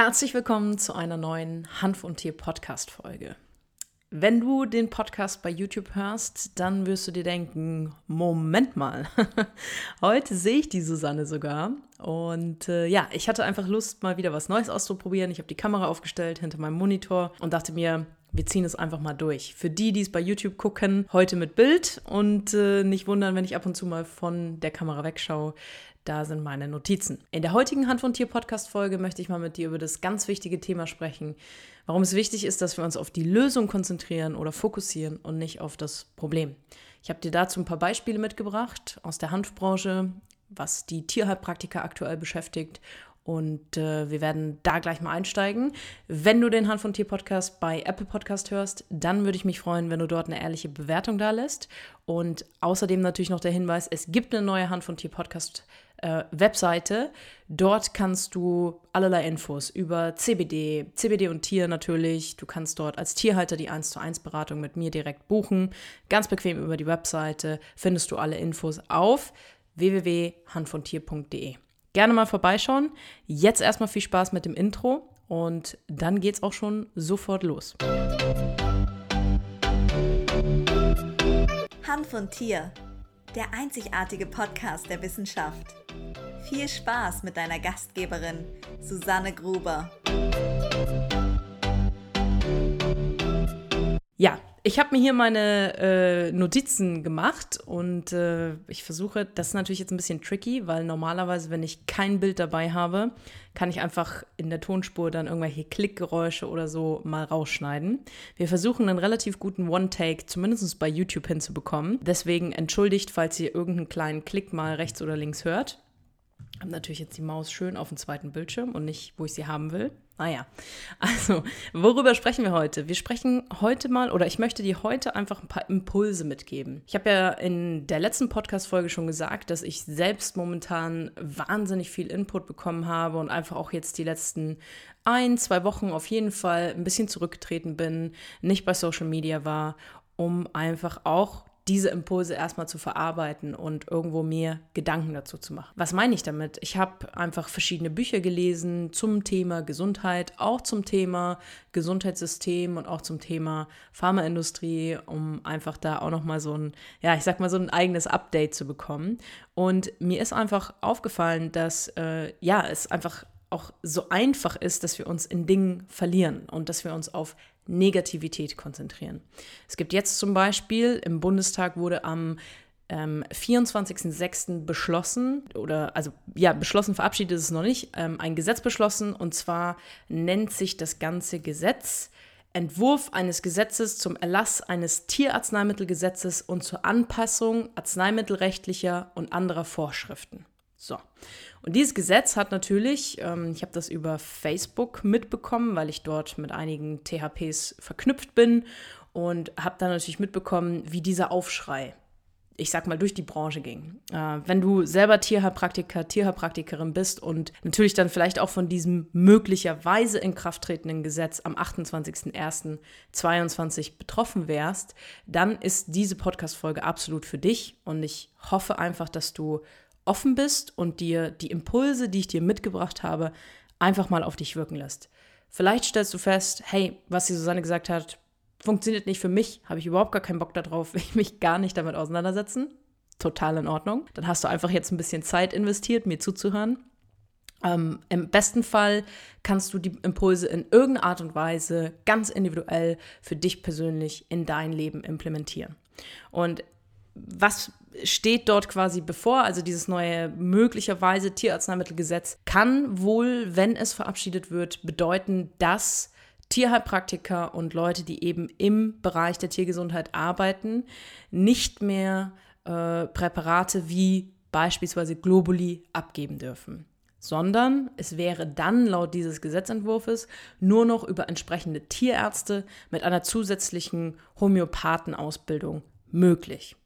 Herzlich willkommen zu einer neuen Hanf und Tier Podcast Folge. Wenn du den Podcast bei YouTube hörst, dann wirst du dir denken, Moment mal, heute sehe ich die Susanne sogar. Und äh, ja, ich hatte einfach Lust, mal wieder was Neues auszuprobieren. Ich habe die Kamera aufgestellt hinter meinem Monitor und dachte mir, wir ziehen es einfach mal durch. Für die, die es bei YouTube gucken, heute mit Bild und äh, nicht wundern, wenn ich ab und zu mal von der Kamera wegschaue. Da sind meine Notizen. In der heutigen Hand von Tier Podcast Folge möchte ich mal mit dir über das ganz wichtige Thema sprechen, warum es wichtig ist, dass wir uns auf die Lösung konzentrieren oder fokussieren und nicht auf das Problem. Ich habe dir dazu ein paar Beispiele mitgebracht aus der Hanfbranche, was die Tierheilpraktiker aktuell beschäftigt und äh, wir werden da gleich mal einsteigen. Wenn du den Hand von Tier Podcast bei Apple Podcast hörst, dann würde ich mich freuen, wenn du dort eine ehrliche Bewertung da lässt. Und außerdem natürlich noch der Hinweis, es gibt eine neue Hand von Tier Podcast äh, Webseite. Dort kannst du allerlei Infos über CBD, CBD und Tier natürlich. Du kannst dort als Tierhalter die 1 zu 1 Beratung mit mir direkt buchen. Ganz bequem über die Webseite findest du alle Infos auf www.handvontier.de gerne mal vorbeischauen. Jetzt erstmal viel Spaß mit dem Intro und dann geht's auch schon sofort los. Hand von Tier, der einzigartige Podcast der Wissenschaft. Viel Spaß mit deiner Gastgeberin Susanne Gruber. Ja, ich habe mir hier meine äh, Notizen gemacht und äh, ich versuche, das ist natürlich jetzt ein bisschen tricky, weil normalerweise, wenn ich kein Bild dabei habe, kann ich einfach in der Tonspur dann irgendwelche Klickgeräusche oder so mal rausschneiden. Wir versuchen einen relativ guten One-Take, zumindest bei YouTube hinzubekommen. Deswegen entschuldigt, falls ihr irgendeinen kleinen Klick mal rechts oder links hört. Ich habe natürlich jetzt die Maus schön auf dem zweiten Bildschirm und nicht, wo ich sie haben will. Naja, also, worüber sprechen wir heute? Wir sprechen heute mal, oder ich möchte dir heute einfach ein paar Impulse mitgeben. Ich habe ja in der letzten Podcast-Folge schon gesagt, dass ich selbst momentan wahnsinnig viel Input bekommen habe und einfach auch jetzt die letzten ein, zwei Wochen auf jeden Fall ein bisschen zurückgetreten bin, nicht bei Social Media war, um einfach auch diese Impulse erstmal zu verarbeiten und irgendwo mir Gedanken dazu zu machen. Was meine ich damit? Ich habe einfach verschiedene Bücher gelesen zum Thema Gesundheit, auch zum Thema Gesundheitssystem und auch zum Thema Pharmaindustrie, um einfach da auch nochmal so ein, ja, ich sag mal so ein eigenes Update zu bekommen. Und mir ist einfach aufgefallen, dass äh, ja, es einfach auch so einfach ist, dass wir uns in Dingen verlieren und dass wir uns auf Negativität konzentrieren. Es gibt jetzt zum Beispiel, im Bundestag wurde am ähm, 24.06. beschlossen, oder also ja, beschlossen, verabschiedet ist es noch nicht, ähm, ein Gesetz beschlossen und zwar nennt sich das ganze Gesetz Entwurf eines Gesetzes zum Erlass eines Tierarzneimittelgesetzes und zur Anpassung arzneimittelrechtlicher und anderer Vorschriften. So. Und dieses Gesetz hat natürlich, ähm, ich habe das über Facebook mitbekommen, weil ich dort mit einigen THPs verknüpft bin und habe dann natürlich mitbekommen, wie dieser Aufschrei, ich sag mal, durch die Branche ging. Äh, wenn du selber Tierheilpraktiker, Tierheilpraktikerin bist und natürlich dann vielleicht auch von diesem möglicherweise in Kraft tretenden Gesetz am 28.01.2022 betroffen wärst, dann ist diese Podcast-Folge absolut für dich und ich hoffe einfach, dass du offen bist und dir die Impulse, die ich dir mitgebracht habe, einfach mal auf dich wirken lässt. Vielleicht stellst du fest, hey, was die Susanne gesagt hat, funktioniert nicht für mich, habe ich überhaupt gar keinen Bock darauf, will ich mich gar nicht damit auseinandersetzen. Total in Ordnung. Dann hast du einfach jetzt ein bisschen Zeit investiert, mir zuzuhören. Ähm, Im besten Fall kannst du die Impulse in irgendeiner Art und Weise ganz individuell für dich persönlich in dein Leben implementieren. Und was steht dort quasi bevor? Also dieses neue möglicherweise Tierarzneimittelgesetz kann wohl, wenn es verabschiedet wird, bedeuten, dass Tierheilpraktiker und Leute, die eben im Bereich der Tiergesundheit arbeiten, nicht mehr äh, Präparate wie beispielsweise Globuli abgeben dürfen sondern es wäre dann laut dieses Gesetzentwurfs nur noch über entsprechende Tierärzte mit einer zusätzlichen Homöopathenausbildung möglich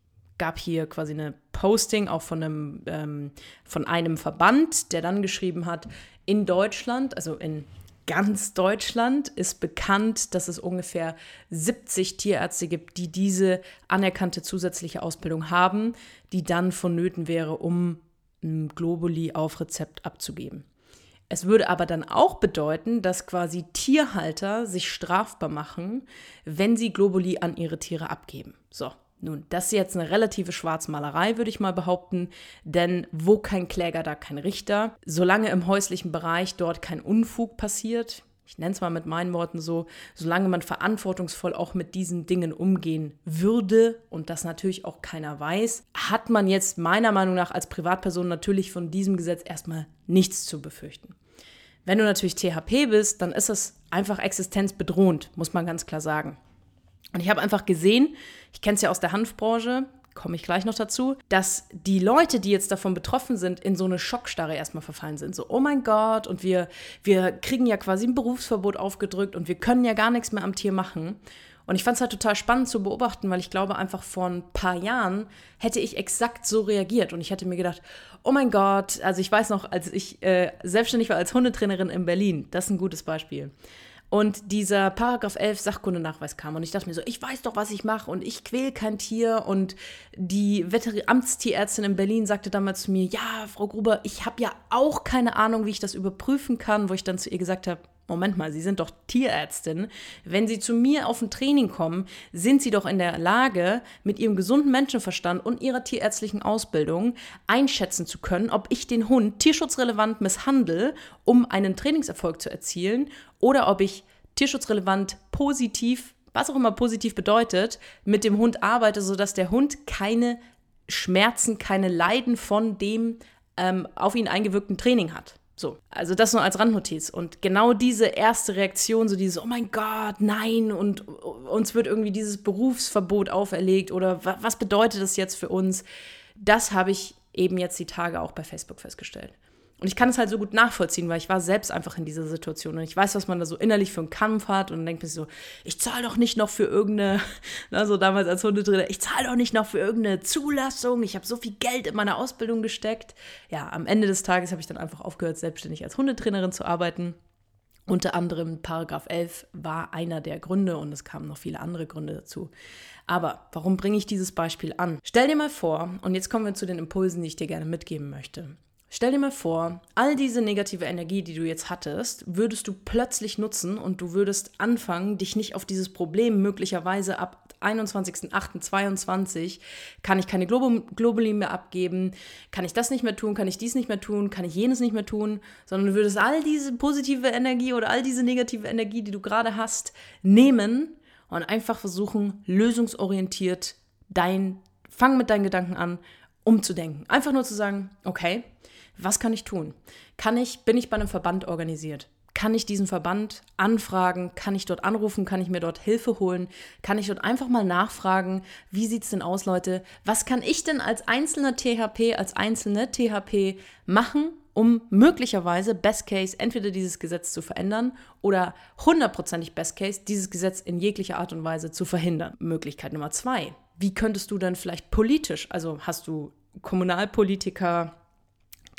gab hier quasi eine Posting auch von einem, ähm, von einem Verband, der dann geschrieben hat, in Deutschland, also in ganz Deutschland ist bekannt, dass es ungefähr 70 Tierärzte gibt, die diese anerkannte zusätzliche Ausbildung haben, die dann vonnöten wäre, um Globuli auf Rezept abzugeben. Es würde aber dann auch bedeuten, dass quasi Tierhalter sich strafbar machen, wenn sie Globuli an ihre Tiere abgeben. So, nun, das ist jetzt eine relative Schwarzmalerei, würde ich mal behaupten, denn wo kein Kläger, da kein Richter. Solange im häuslichen Bereich dort kein Unfug passiert, ich nenne es mal mit meinen Worten so, solange man verantwortungsvoll auch mit diesen Dingen umgehen würde und das natürlich auch keiner weiß, hat man jetzt meiner Meinung nach als Privatperson natürlich von diesem Gesetz erstmal nichts zu befürchten. Wenn du natürlich THP bist, dann ist es einfach existenzbedrohend, muss man ganz klar sagen. Und ich habe einfach gesehen, ich kenne es ja aus der Hanfbranche, komme ich gleich noch dazu, dass die Leute, die jetzt davon betroffen sind, in so eine Schockstarre erstmal verfallen sind. So, oh mein Gott, und wir, wir kriegen ja quasi ein Berufsverbot aufgedrückt und wir können ja gar nichts mehr am Tier machen. Und ich fand es halt total spannend zu beobachten, weil ich glaube, einfach vor ein paar Jahren hätte ich exakt so reagiert. Und ich hätte mir gedacht, oh mein Gott, also ich weiß noch, als ich äh, selbstständig war als Hundetrainerin in Berlin, das ist ein gutes Beispiel. Und dieser Paragraph 11 Sachkundenachweis kam und ich dachte mir so, ich weiß doch, was ich mache und ich quäl kein Tier. Und die Amtstierärztin in Berlin sagte damals zu mir, ja, Frau Gruber, ich habe ja auch keine Ahnung, wie ich das überprüfen kann, wo ich dann zu ihr gesagt habe, Moment mal, Sie sind doch Tierärztin. Wenn Sie zu mir auf ein Training kommen, sind Sie doch in der Lage, mit Ihrem gesunden Menschenverstand und Ihrer tierärztlichen Ausbildung einschätzen zu können, ob ich den Hund tierschutzrelevant misshandle, um einen Trainingserfolg zu erzielen, oder ob ich tierschutzrelevant positiv, was auch immer positiv bedeutet, mit dem Hund arbeite, sodass der Hund keine Schmerzen, keine Leiden von dem ähm, auf ihn eingewirkten Training hat. So, also das nur als Randnotiz. Und genau diese erste Reaktion, so dieses, oh mein Gott, nein, und uns wird irgendwie dieses Berufsverbot auferlegt oder was bedeutet das jetzt für uns? Das habe ich eben jetzt die Tage auch bei Facebook festgestellt. Und ich kann es halt so gut nachvollziehen, weil ich war selbst einfach in dieser Situation und ich weiß, was man da so innerlich für einen Kampf hat und denkt sich so, ich zahle doch nicht noch für irgendeine, na, so damals als Hundetrainer, ich zahle doch nicht noch für irgendeine Zulassung, ich habe so viel Geld in meine Ausbildung gesteckt. Ja, am Ende des Tages habe ich dann einfach aufgehört, selbstständig als Hundetrainerin zu arbeiten. Unter anderem Paragraph 11 war einer der Gründe und es kamen noch viele andere Gründe dazu. Aber warum bringe ich dieses Beispiel an? Stell dir mal vor, und jetzt kommen wir zu den Impulsen, die ich dir gerne mitgeben möchte. Stell dir mal vor, all diese negative Energie, die du jetzt hattest, würdest du plötzlich nutzen und du würdest anfangen, dich nicht auf dieses Problem möglicherweise ab 21.08.22 kann ich keine Globulin mehr abgeben, kann ich das nicht mehr tun, kann ich dies nicht mehr tun, kann ich jenes nicht mehr tun, sondern du würdest all diese positive Energie oder all diese negative Energie, die du gerade hast, nehmen und einfach versuchen, lösungsorientiert dein, fang mit deinen Gedanken an, umzudenken. Einfach nur zu sagen, okay, was kann ich tun? Kann ich, bin ich bei einem Verband organisiert? Kann ich diesen Verband anfragen? Kann ich dort anrufen? Kann ich mir dort Hilfe holen? Kann ich dort einfach mal nachfragen, wie sieht es denn aus, Leute? Was kann ich denn als einzelner THP, als einzelne THP machen, um möglicherweise Best Case entweder dieses Gesetz zu verändern oder hundertprozentig Best Case dieses Gesetz in jeglicher Art und Weise zu verhindern. Möglichkeit Nummer zwei. Wie könntest du dann vielleicht politisch, also hast du Kommunalpolitiker,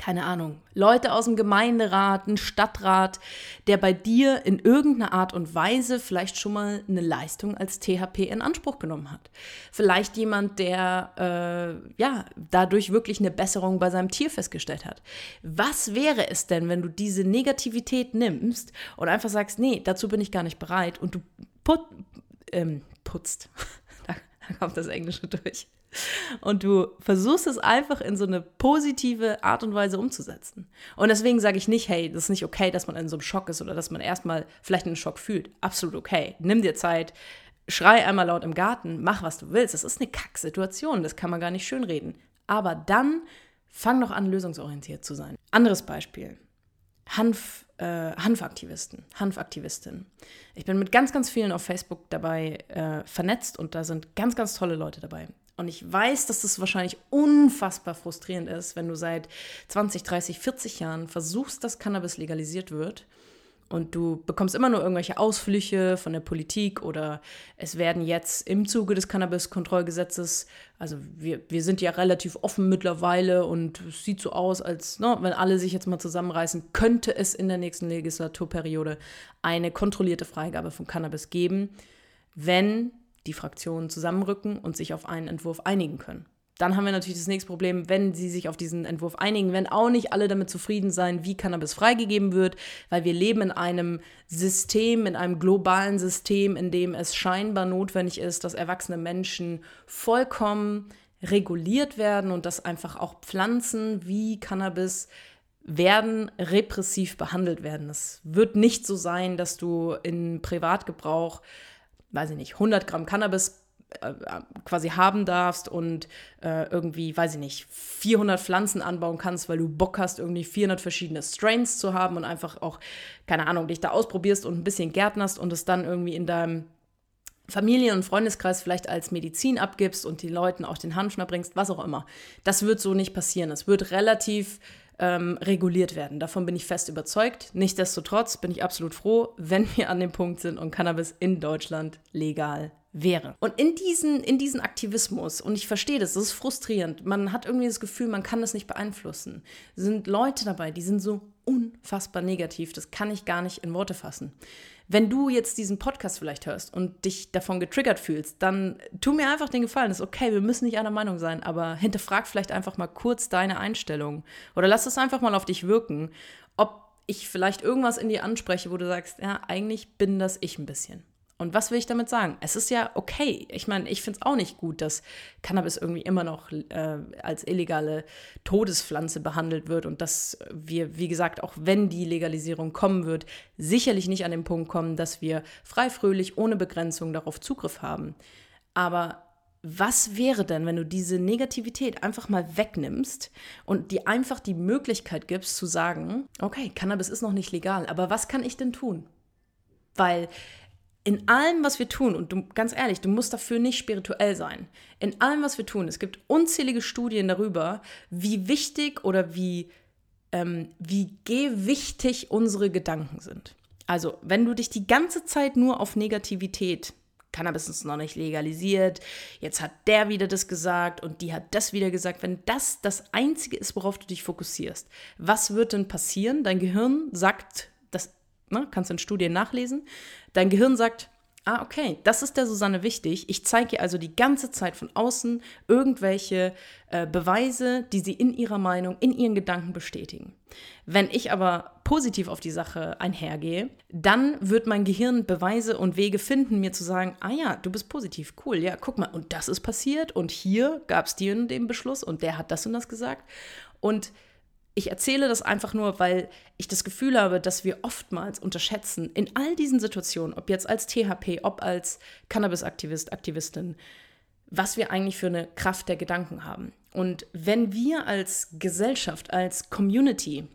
keine Ahnung, Leute aus dem Gemeinderat, ein Stadtrat, der bei dir in irgendeiner Art und Weise vielleicht schon mal eine Leistung als THP in Anspruch genommen hat. Vielleicht jemand, der äh, ja dadurch wirklich eine Besserung bei seinem Tier festgestellt hat. Was wäre es denn, wenn du diese Negativität nimmst und einfach sagst, nee, dazu bin ich gar nicht bereit und du put, ähm, putzt, da kommt das Englische durch und du versuchst es einfach in so eine positive Art und Weise umzusetzen. Und deswegen sage ich nicht, hey, das ist nicht okay, dass man in so einem Schock ist oder dass man erstmal vielleicht einen Schock fühlt. Absolut okay. Nimm dir Zeit, schrei einmal laut im Garten, mach was du willst. Das ist eine Kacksituation, das kann man gar nicht schönreden. Aber dann fang doch an, lösungsorientiert zu sein. Anderes Beispiel. Hanf, äh, Hanfaktivisten, Hanfaktivistinnen. Ich bin mit ganz, ganz vielen auf Facebook dabei äh, vernetzt und da sind ganz, ganz tolle Leute dabei. Und ich weiß, dass das wahrscheinlich unfassbar frustrierend ist, wenn du seit 20, 30, 40 Jahren versuchst, dass Cannabis legalisiert wird und du bekommst immer nur irgendwelche Ausflüche von der Politik oder es werden jetzt im Zuge des Cannabis-Kontrollgesetzes, also wir, wir sind ja relativ offen mittlerweile und es sieht so aus, als ne, wenn alle sich jetzt mal zusammenreißen, könnte es in der nächsten Legislaturperiode eine kontrollierte Freigabe von Cannabis geben, wenn die Fraktionen zusammenrücken und sich auf einen Entwurf einigen können. Dann haben wir natürlich das nächste Problem, wenn sie sich auf diesen Entwurf einigen, wenn auch nicht alle damit zufrieden sein, wie Cannabis freigegeben wird, weil wir leben in einem System, in einem globalen System, in dem es scheinbar notwendig ist, dass erwachsene Menschen vollkommen reguliert werden und dass einfach auch Pflanzen wie Cannabis werden repressiv behandelt werden. Es wird nicht so sein, dass du in Privatgebrauch, weiß ich nicht, 100 Gramm Cannabis äh, quasi haben darfst und äh, irgendwie, weiß ich nicht, 400 Pflanzen anbauen kannst, weil du Bock hast, irgendwie 400 verschiedene Strains zu haben und einfach auch, keine Ahnung, dich da ausprobierst und ein bisschen gärtnerst und es dann irgendwie in deinem Familien- und Freundeskreis vielleicht als Medizin abgibst und die Leuten auch den Handschuh bringst, was auch immer. Das wird so nicht passieren. Es wird relativ ähm, reguliert werden. Davon bin ich fest überzeugt. Nichtsdestotrotz bin ich absolut froh, wenn wir an dem Punkt sind und Cannabis in Deutschland legal wäre. Und in diesen, in diesen Aktivismus, und ich verstehe das, das ist frustrierend, man hat irgendwie das Gefühl, man kann das nicht beeinflussen, sind Leute dabei, die sind so unfassbar negativ, das kann ich gar nicht in Worte fassen. Wenn du jetzt diesen Podcast vielleicht hörst und dich davon getriggert fühlst, dann tu mir einfach den Gefallen. Das ist okay, wir müssen nicht einer Meinung sein, aber hinterfrag vielleicht einfach mal kurz deine Einstellung. Oder lass es einfach mal auf dich wirken, ob ich vielleicht irgendwas in dir anspreche, wo du sagst, ja, eigentlich bin das ich ein bisschen. Und was will ich damit sagen? Es ist ja okay. Ich meine, ich finde es auch nicht gut, dass Cannabis irgendwie immer noch äh, als illegale Todespflanze behandelt wird und dass wir, wie gesagt, auch wenn die Legalisierung kommen wird, sicherlich nicht an den Punkt kommen, dass wir frei, fröhlich, ohne Begrenzung darauf Zugriff haben. Aber was wäre denn, wenn du diese Negativität einfach mal wegnimmst und dir einfach die Möglichkeit gibst zu sagen, okay, Cannabis ist noch nicht legal, aber was kann ich denn tun? Weil in allem, was wir tun, und du, ganz ehrlich, du musst dafür nicht spirituell sein, in allem, was wir tun, es gibt unzählige Studien darüber, wie wichtig oder wie, ähm, wie gewichtig unsere Gedanken sind. Also, wenn du dich die ganze Zeit nur auf Negativität, Cannabis ist noch nicht legalisiert, jetzt hat der wieder das gesagt und die hat das wieder gesagt, wenn das das Einzige ist, worauf du dich fokussierst, was wird denn passieren? Dein Gehirn sagt, ne, kannst in Studien nachlesen, Dein Gehirn sagt, ah, okay, das ist der Susanne wichtig. Ich zeige ihr also die ganze Zeit von außen irgendwelche äh, Beweise, die sie in ihrer Meinung, in ihren Gedanken bestätigen. Wenn ich aber positiv auf die Sache einhergehe, dann wird mein Gehirn Beweise und Wege finden, mir zu sagen, ah ja, du bist positiv, cool, ja, guck mal, und das ist passiert und hier gab es dir den Beschluss und der hat das und das gesagt. Und ich erzähle das einfach nur, weil ich das Gefühl habe, dass wir oftmals unterschätzen, in all diesen Situationen, ob jetzt als THP, ob als Cannabis-Aktivist, Aktivistin, was wir eigentlich für eine Kraft der Gedanken haben. Und wenn wir als Gesellschaft, als Community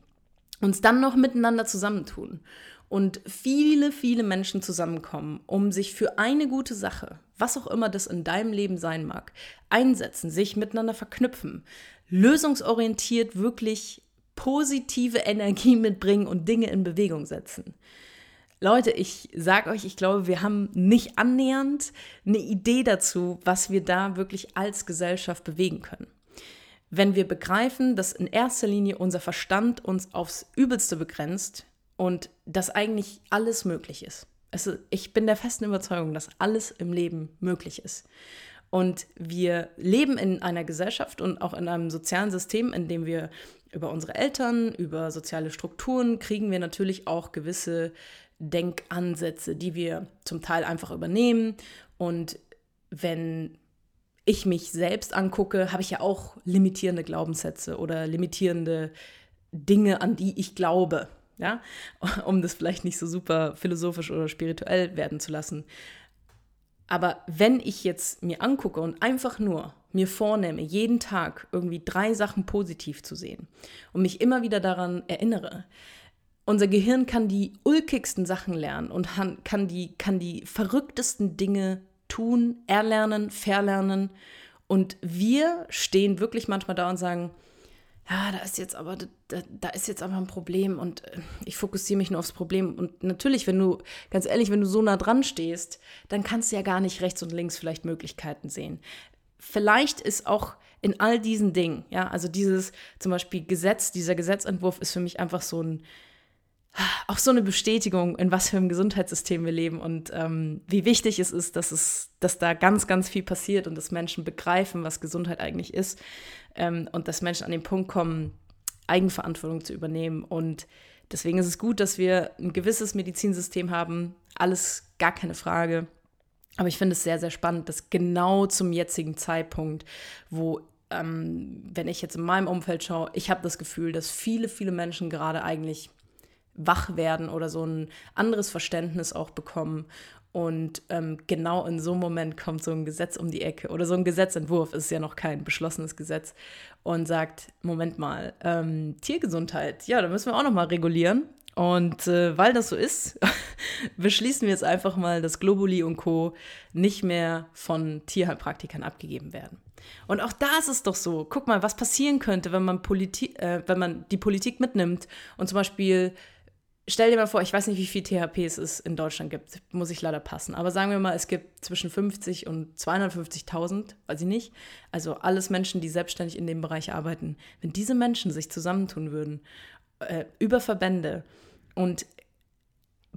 uns dann noch miteinander zusammentun und viele, viele Menschen zusammenkommen, um sich für eine gute Sache, was auch immer das in deinem Leben sein mag, einsetzen, sich miteinander verknüpfen, lösungsorientiert wirklich positive Energie mitbringen und Dinge in Bewegung setzen. Leute, ich sage euch, ich glaube, wir haben nicht annähernd eine Idee dazu, was wir da wirklich als Gesellschaft bewegen können. Wenn wir begreifen, dass in erster Linie unser Verstand uns aufs Übelste begrenzt und dass eigentlich alles möglich ist. Also ich bin der festen Überzeugung, dass alles im Leben möglich ist. Und wir leben in einer Gesellschaft und auch in einem sozialen System, in dem wir über unsere Eltern, über soziale Strukturen kriegen wir natürlich auch gewisse Denkansätze, die wir zum Teil einfach übernehmen. Und wenn ich mich selbst angucke, habe ich ja auch limitierende Glaubenssätze oder limitierende Dinge, an die ich glaube. Ja, um das vielleicht nicht so super philosophisch oder spirituell werden zu lassen. Aber wenn ich jetzt mir angucke und einfach nur mir vornehme, jeden Tag irgendwie drei Sachen positiv zu sehen und mich immer wieder daran erinnere, unser Gehirn kann die ulkigsten Sachen lernen und kann die, kann die verrücktesten Dinge tun, erlernen, verlernen. Und wir stehen wirklich manchmal da und sagen, ja, da ist jetzt aber, da, da, ist jetzt aber ein Problem und äh, ich fokussiere mich nur aufs Problem. Und natürlich, wenn du, ganz ehrlich, wenn du so nah dran stehst, dann kannst du ja gar nicht rechts und links vielleicht Möglichkeiten sehen. Vielleicht ist auch in all diesen Dingen, ja, also dieses zum Beispiel Gesetz, dieser Gesetzentwurf ist für mich einfach so ein, auch so eine Bestätigung, in was für einem Gesundheitssystem wir leben und ähm, wie wichtig es ist, dass, es, dass da ganz, ganz viel passiert und dass Menschen begreifen, was Gesundheit eigentlich ist ähm, und dass Menschen an den Punkt kommen, Eigenverantwortung zu übernehmen. Und deswegen ist es gut, dass wir ein gewisses Medizinsystem haben. Alles gar keine Frage. Aber ich finde es sehr, sehr spannend, dass genau zum jetzigen Zeitpunkt, wo ähm, wenn ich jetzt in meinem Umfeld schaue, ich habe das Gefühl, dass viele, viele Menschen gerade eigentlich wach werden oder so ein anderes Verständnis auch bekommen. Und ähm, genau in so einem Moment kommt so ein Gesetz um die Ecke oder so ein Gesetzentwurf, ist ja noch kein beschlossenes Gesetz, und sagt, Moment mal, ähm, Tiergesundheit, ja, da müssen wir auch noch mal regulieren. Und äh, weil das so ist, beschließen wir jetzt einfach mal, dass Globuli und Co. nicht mehr von Tierheilpraktikern abgegeben werden. Und auch da ist es doch so. Guck mal, was passieren könnte, wenn man, Politi äh, wenn man die Politik mitnimmt und zum Beispiel stell dir mal vor, ich weiß nicht, wie viel THPs es in Deutschland gibt, muss ich leider passen. Aber sagen wir mal, es gibt zwischen 50 und 250.000, weiß ich nicht. Also alles Menschen, die selbstständig in dem Bereich arbeiten. Wenn diese Menschen sich zusammentun würden, äh, über Verbände und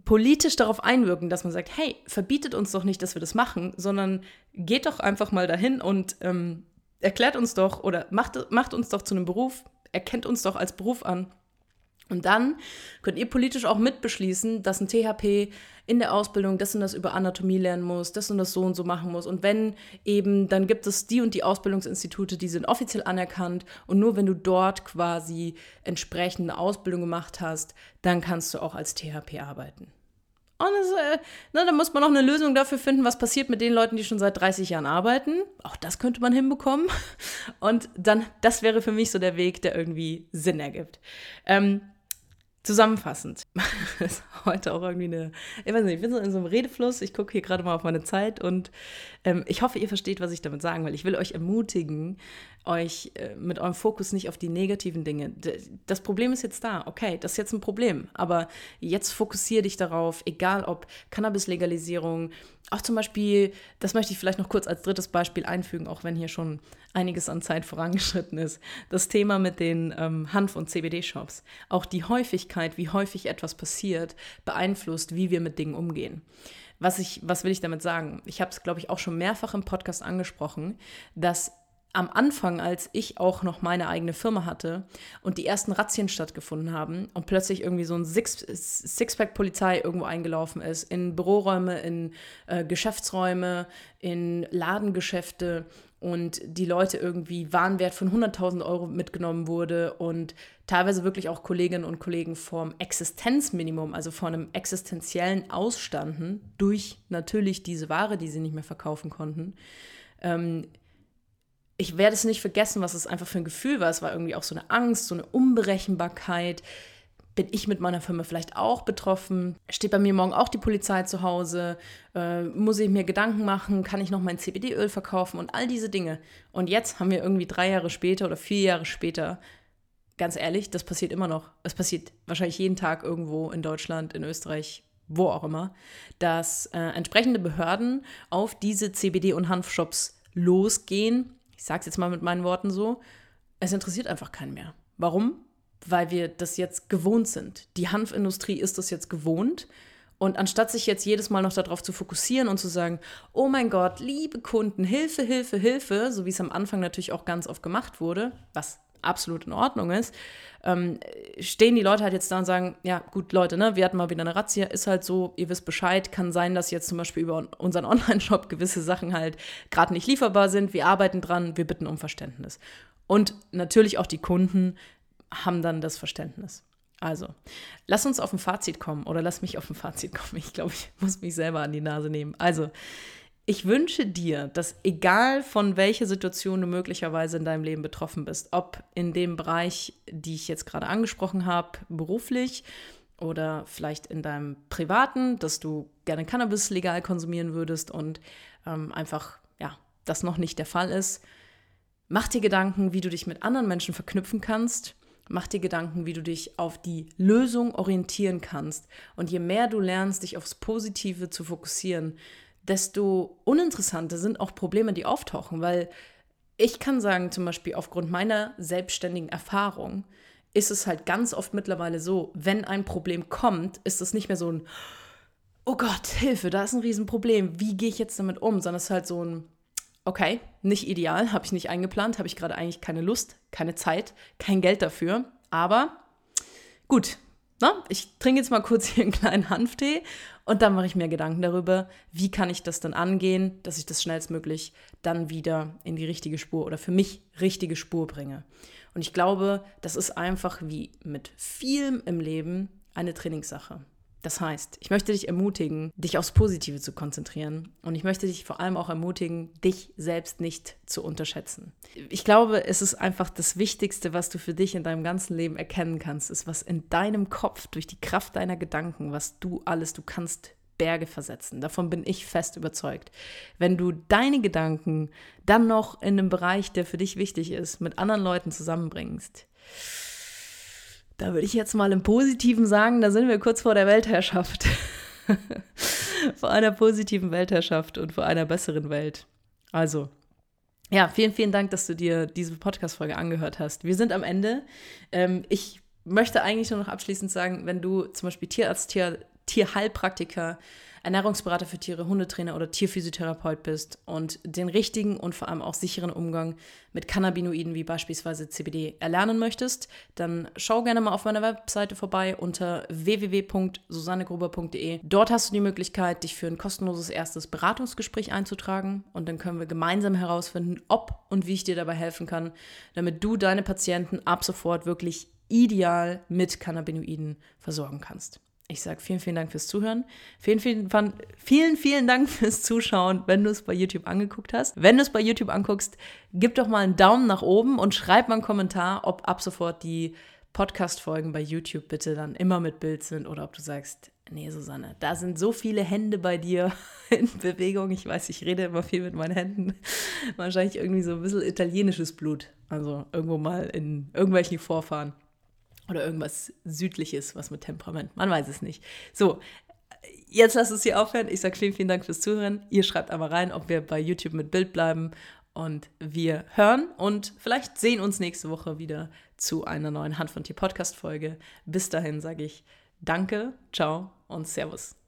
politisch darauf einwirken, dass man sagt, hey, verbietet uns doch nicht, dass wir das machen, sondern geht doch einfach mal dahin und ähm, erklärt uns doch oder macht, macht uns doch zu einem Beruf, erkennt uns doch als Beruf an und dann könnt ihr politisch auch mitbeschließen, dass ein THP in der Ausbildung das und das über Anatomie lernen muss, das und das so und so machen muss. Und wenn eben, dann gibt es die und die Ausbildungsinstitute, die sind offiziell anerkannt. Und nur wenn du dort quasi entsprechende Ausbildung gemacht hast, dann kannst du auch als THP arbeiten. Und das, äh, na, dann muss man noch eine Lösung dafür finden, was passiert mit den Leuten, die schon seit 30 Jahren arbeiten. Auch das könnte man hinbekommen. Und dann, das wäre für mich so der Weg, der irgendwie Sinn ergibt. Ähm, Zusammenfassend, heute auch irgendwie eine, ich weiß nicht, ich bin so in so einem Redefluss, ich gucke hier gerade mal auf meine Zeit und ähm, ich hoffe, ihr versteht, was ich damit sagen will. Ich will euch ermutigen, euch äh, mit eurem Fokus nicht auf die negativen Dinge. Das Problem ist jetzt da, okay, das ist jetzt ein Problem, aber jetzt fokussiere dich darauf, egal ob Cannabis-Legalisierung, auch zum Beispiel, das möchte ich vielleicht noch kurz als drittes Beispiel einfügen, auch wenn hier schon einiges an Zeit vorangeschritten ist, das Thema mit den ähm, Hanf- und CBD-Shops. Auch die Häufigkeit, wie häufig etwas passiert, beeinflusst, wie wir mit Dingen umgehen. Was, ich, was will ich damit sagen? Ich habe es, glaube ich, auch schon mehrfach im Podcast angesprochen, dass am Anfang, als ich auch noch meine eigene Firma hatte und die ersten Razzien stattgefunden haben und plötzlich irgendwie so ein Six Sixpack-Polizei irgendwo eingelaufen ist, in Büroräume, in äh, Geschäftsräume, in Ladengeschäfte und die Leute irgendwie Warenwert von 100.000 Euro mitgenommen wurde und teilweise wirklich auch Kolleginnen und Kollegen vorm Existenzminimum, also vor einem existenziellen Ausstanden durch natürlich diese Ware, die sie nicht mehr verkaufen konnten. Ähm, ich werde es nicht vergessen, was es einfach für ein Gefühl war. Es war irgendwie auch so eine Angst, so eine Unberechenbarkeit bin ich mit meiner Firma vielleicht auch betroffen? Steht bei mir morgen auch die Polizei zu Hause? Äh, muss ich mir Gedanken machen? Kann ich noch mein CBD-Öl verkaufen? Und all diese Dinge. Und jetzt haben wir irgendwie drei Jahre später oder vier Jahre später, ganz ehrlich, das passiert immer noch. Es passiert wahrscheinlich jeden Tag irgendwo in Deutschland, in Österreich, wo auch immer, dass äh, entsprechende Behörden auf diese CBD- und Hanfshops losgehen. Ich sage es jetzt mal mit meinen Worten so. Es interessiert einfach keinen mehr. Warum? Weil wir das jetzt gewohnt sind. Die Hanfindustrie ist das jetzt gewohnt. Und anstatt sich jetzt jedes Mal noch darauf zu fokussieren und zu sagen, oh mein Gott, liebe Kunden, Hilfe, Hilfe, Hilfe, so wie es am Anfang natürlich auch ganz oft gemacht wurde, was absolut in Ordnung ist, ähm, stehen die Leute halt jetzt da und sagen, ja gut Leute, ne, wir hatten mal wieder eine Razzia, ist halt so, ihr wisst Bescheid, kann sein, dass jetzt zum Beispiel über unseren Online-Shop gewisse Sachen halt gerade nicht lieferbar sind, wir arbeiten dran, wir bitten um Verständnis. Und natürlich auch die Kunden haben dann das Verständnis. Also, lass uns auf ein Fazit kommen oder lass mich auf ein Fazit kommen. Ich glaube, ich muss mich selber an die Nase nehmen. Also, ich wünsche dir, dass egal von welcher Situation du möglicherweise in deinem Leben betroffen bist, ob in dem Bereich, die ich jetzt gerade angesprochen habe, beruflich oder vielleicht in deinem privaten, dass du gerne Cannabis legal konsumieren würdest und ähm, einfach, ja, das noch nicht der Fall ist, mach dir Gedanken, wie du dich mit anderen Menschen verknüpfen kannst Mach dir Gedanken, wie du dich auf die Lösung orientieren kannst. Und je mehr du lernst, dich aufs Positive zu fokussieren, desto uninteressanter sind auch Probleme, die auftauchen. Weil ich kann sagen, zum Beispiel aufgrund meiner selbstständigen Erfahrung, ist es halt ganz oft mittlerweile so, wenn ein Problem kommt, ist es nicht mehr so ein, oh Gott, Hilfe, da ist ein Riesenproblem, wie gehe ich jetzt damit um, sondern es ist halt so ein, okay, nicht ideal, habe ich nicht eingeplant, habe ich gerade eigentlich keine Lust, keine Zeit, kein Geld dafür, aber gut, na, ich trinke jetzt mal kurz hier einen kleinen Hanftee und dann mache ich mir Gedanken darüber, wie kann ich das dann angehen, dass ich das schnellstmöglich dann wieder in die richtige Spur oder für mich richtige Spur bringe. Und ich glaube, das ist einfach wie mit vielem im Leben eine Trainingssache. Das heißt, ich möchte dich ermutigen, dich aufs Positive zu konzentrieren und ich möchte dich vor allem auch ermutigen, dich selbst nicht zu unterschätzen. Ich glaube, es ist einfach das Wichtigste, was du für dich in deinem ganzen Leben erkennen kannst, ist, was in deinem Kopf durch die Kraft deiner Gedanken, was du alles, du kannst Berge versetzen. Davon bin ich fest überzeugt. Wenn du deine Gedanken dann noch in einem Bereich, der für dich wichtig ist, mit anderen Leuten zusammenbringst, da würde ich jetzt mal im Positiven sagen, da sind wir kurz vor der Weltherrschaft. vor einer positiven Weltherrschaft und vor einer besseren Welt. Also, ja, vielen, vielen Dank, dass du dir diese Podcast-Folge angehört hast. Wir sind am Ende. Ähm, ich möchte eigentlich nur noch abschließend sagen, wenn du zum Beispiel Tierarzt, Tier, Tierheilpraktiker, Ernährungsberater für Tiere, Hundetrainer oder Tierphysiotherapeut bist und den richtigen und vor allem auch sicheren Umgang mit Cannabinoiden wie beispielsweise CBD erlernen möchtest, dann schau gerne mal auf meiner Webseite vorbei unter www.susannegruber.de. Dort hast du die Möglichkeit, dich für ein kostenloses erstes Beratungsgespräch einzutragen und dann können wir gemeinsam herausfinden, ob und wie ich dir dabei helfen kann, damit du deine Patienten ab sofort wirklich ideal mit Cannabinoiden versorgen kannst. Ich sage vielen, vielen Dank fürs Zuhören. Vielen, vielen, vielen, vielen Dank fürs Zuschauen, wenn du es bei YouTube angeguckt hast. Wenn du es bei YouTube anguckst, gib doch mal einen Daumen nach oben und schreib mal einen Kommentar, ob ab sofort die Podcast-Folgen bei YouTube bitte dann immer mit Bild sind oder ob du sagst, nee, Susanne, da sind so viele Hände bei dir in Bewegung. Ich weiß, ich rede immer viel mit meinen Händen. Wahrscheinlich irgendwie so ein bisschen italienisches Blut. Also irgendwo mal in irgendwelchen Vorfahren. Oder irgendwas Südliches, was mit Temperament. Man weiß es nicht. So, jetzt lass es hier aufhören. Ich sage vielen, vielen Dank fürs Zuhören. Ihr schreibt einmal rein, ob wir bei YouTube mit Bild bleiben. Und wir hören und vielleicht sehen uns nächste Woche wieder zu einer neuen Hand von Tier Podcast Folge. Bis dahin sage ich Danke, ciao und Servus.